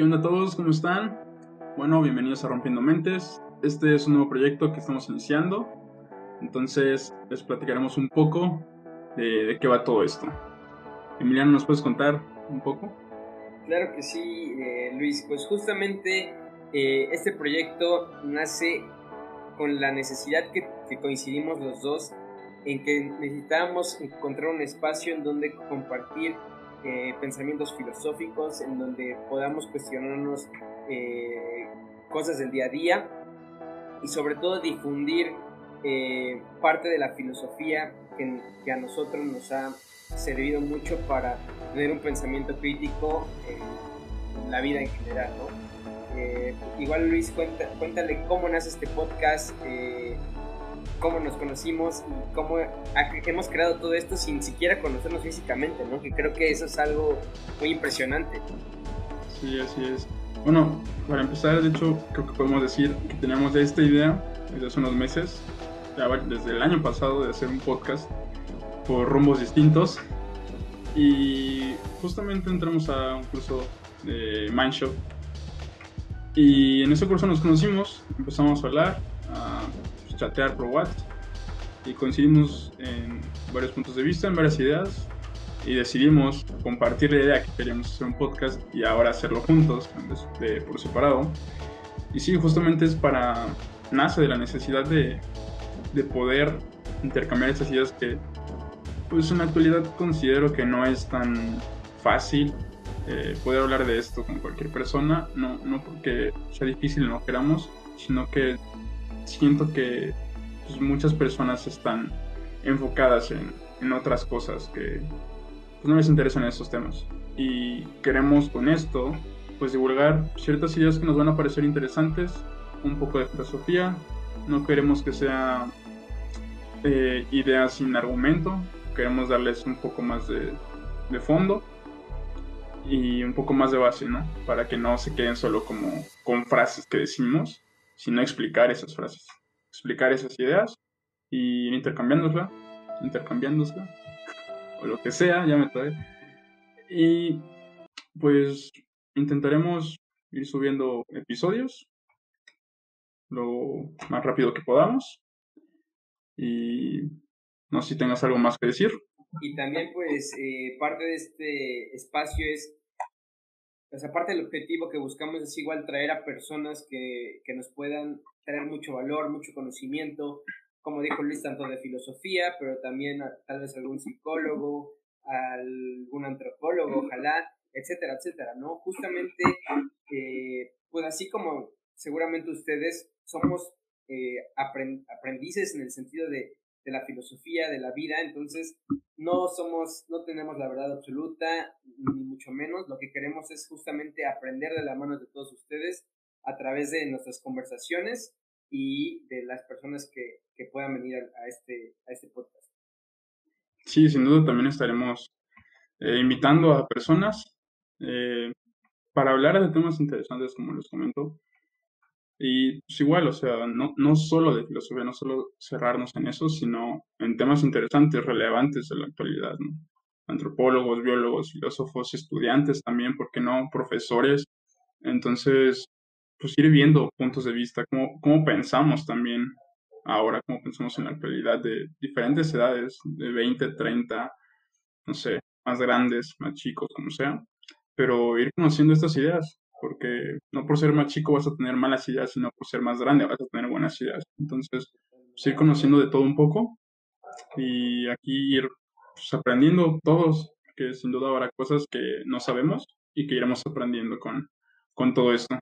¿Qué onda a todos? ¿Cómo están? Bueno, bienvenidos a Rompiendo Mentes. Este es un nuevo proyecto que estamos iniciando. Entonces, les platicaremos un poco de, qué va todo esto. Emiliano, ¿nos puedes contar un poco? Claro que sí, eh, Luis. Pues justamente eh, este proyecto nace con la necesidad que, que coincidimos los dos en que necesitábamos encontrar un espacio en donde compartir eh, pensamientos filosóficos, en donde podamos cuestionarnos eh, cosas del día a día y sobre todo difundir eh, parte de la filosofía que, a nosotros nos ha servido mucho para tener un pensamiento crítico en la vida en general. ¿no? igual Luis, cuéntale cómo nace este podcast cómo nos conocimos y cómo hemos creado todo esto sin siquiera conocernos físicamente, ¿no? Que creo que eso es algo muy impresionante. Sí, así es. Bueno, para empezar, de hecho, creo que podemos decir que tenemos esta idea desde hace unos meses, desde el año pasado, de hacer un podcast por rumbos distintos. Y justamente entramos a un curso de Mindshop. Y en ese curso nos conocimos, empezamos a hablar, a chatear por WhatsApp y coincidimos en varios puntos de vista, en varias ideas. Y decidimos compartir la idea que queríamos hacer un podcast y ahora hacerlo juntos, de, por separado. Y sí, justamente es para, nace de la necesidad de, de poder intercambiar esas ideas que pues en la actualidad considero que no es tan fácil eh, poder hablar de esto con cualquier persona, no, no porque sea difícil no queramos, sino que siento que pues, muchas personas están enfocadas en, en otras cosas que pues, no les interesan esos temas. Y queremos con esto pues divulgar ciertas ideas que nos van a parecer interesantes, un poco de filosofía, no queremos que sea eh, ideas sin argumento, queremos darles un poco más de, de, fondo y un poco más de base, ¿no? Para que no se queden solo como con frases que decimos, sino explicar esas frases, explicar esas ideas y intercambiándosla, intercambiándosla, o lo que sea, ya me trae. Y pues intentaremos ir subiendo episodios lo más rápido que podamos. Y no sé si tengas algo más que decir. Y también pues eh, parte de este espacio es pues aparte del objetivo que buscamos es igual traer a personas que, que, nos puedan traer mucho valor, mucho conocimiento, como dijo Luis, tanto de filosofía, pero también tal vez algún psicólogo, algún antropólogo, ojalá, etcétera, etcétera, ¿no? Justamente, eh, pues así como seguramente ustedes somos eh, aprendices en el sentido de de la filosofía, de la vida, entonces no somos, no tenemos la verdad absoluta, ni mucho menos, lo que queremos es justamente aprender de la mano de todos ustedes a través de nuestras conversaciones y de las personas que, que puedan venir a, este, a este podcast. Sí, sin duda también estaremos eh, invitando a personas eh, para hablar de temas interesantes, como les comento, y pues igual, o sea, no, no solo de filosofía, no solo cerrarnos en eso, sino en temas interesantes, relevantes de la actualidad, ¿no? Antropólogos, biólogos, filósofos, estudiantes también, ¿por qué no? Profesores. Entonces, pues ir viendo puntos de vista, cómo, cómo pensamos también ahora, cómo pensamos en la actualidad de diferentes edades, de 20, 30, no sé, más grandes, más chicos, como sea, pero ir conociendo estas ideas, porque no por ser más chico vas a tener malas ideas, sino por ser más grande vas a tener buenas ideas. Entonces, pues, ir conociendo de todo un poco y aquí ir pues, aprendiendo todos, que sin duda habrá cosas que no sabemos y que iremos aprendiendo con, con todo esto.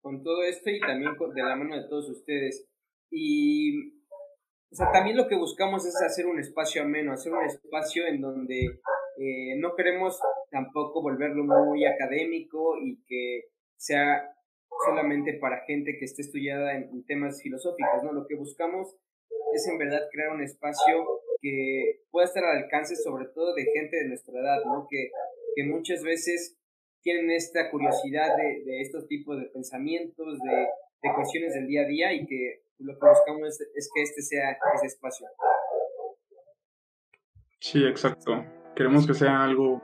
Con todo esto y también de la mano de todos ustedes. Y o sea, también lo que buscamos es hacer un espacio ameno, hacer un espacio en donde eh, no queremos tampoco volverlo muy académico y que sea solamente para gente que esté estudiada en, temas filosóficos, ¿no? Lo que buscamos es en verdad crear un espacio que pueda estar al alcance sobre todo de gente de nuestra edad, ¿no? Que, que muchas veces tienen esta curiosidad de, de estos tipos de pensamientos, de, de cuestiones del día a día y que lo que buscamos es, es que este sea ese espacio. Sí, exacto queremos que sea algo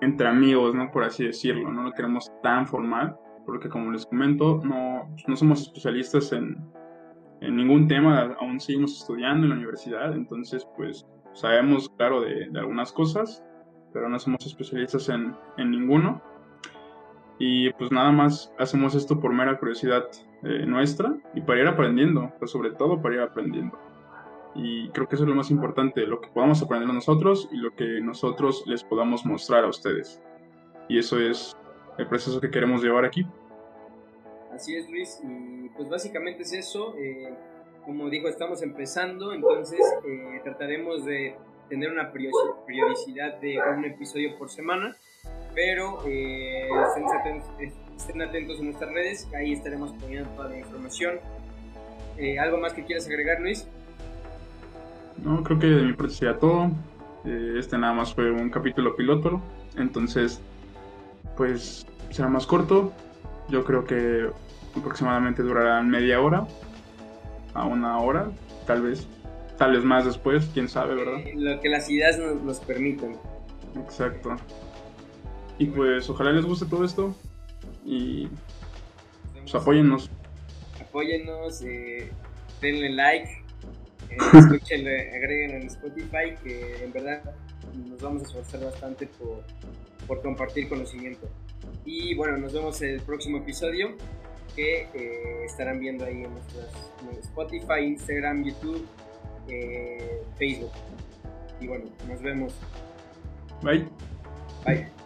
entre amigos, ¿no? Por así decirlo, no lo queremos tan formal, porque como les comento, no, no somos especialistas en, en ningún tema, aún seguimos estudiando en la universidad, entonces pues sabemos, claro, de, algunas cosas, pero no somos especialistas en, en, ninguno. Y pues nada más hacemos esto por mera curiosidad eh, nuestra y para ir aprendiendo, pues sobre todo para ir aprendiendo. Y creo que eso es lo más importante, lo que podamos aprender nosotros y lo que nosotros les podamos mostrar a ustedes. Y eso es el proceso que queremos llevar aquí. Así es, Luis. Y pues básicamente es eso. Eh, como dijo, estamos empezando, entonces eh, trataremos de tener una periodicidad de un episodio por semana. Pero eh, estén, atentos, en nuestras redes, ahí estaremos poniendo toda la información. ¿Algo más que quieras agregar, Luis? No, creo que de mi parte sería todo. este nada más fue un capítulo piloto, entonces pues será más corto. Yo creo que aproximadamente durará media hora a una hora, tal vez, tal vez más después, quién sabe, ¿verdad? Eh, lo que las ideas nos, nos permiten. Exacto. Y pues ojalá les guste todo esto y pues apóyennos. Apóyennos, eh, denle like, eh, escúchenle, agreguen en Spotify que en verdad nos vamos a esforzar bastante por, por compartir conocimiento. Y bueno, nos vemos en el próximo episodio que eh, estarán viendo ahí en nuestras Spotify, Instagram, YouTube, eh, Facebook. Y bueno, nos vemos. Bye. Bye.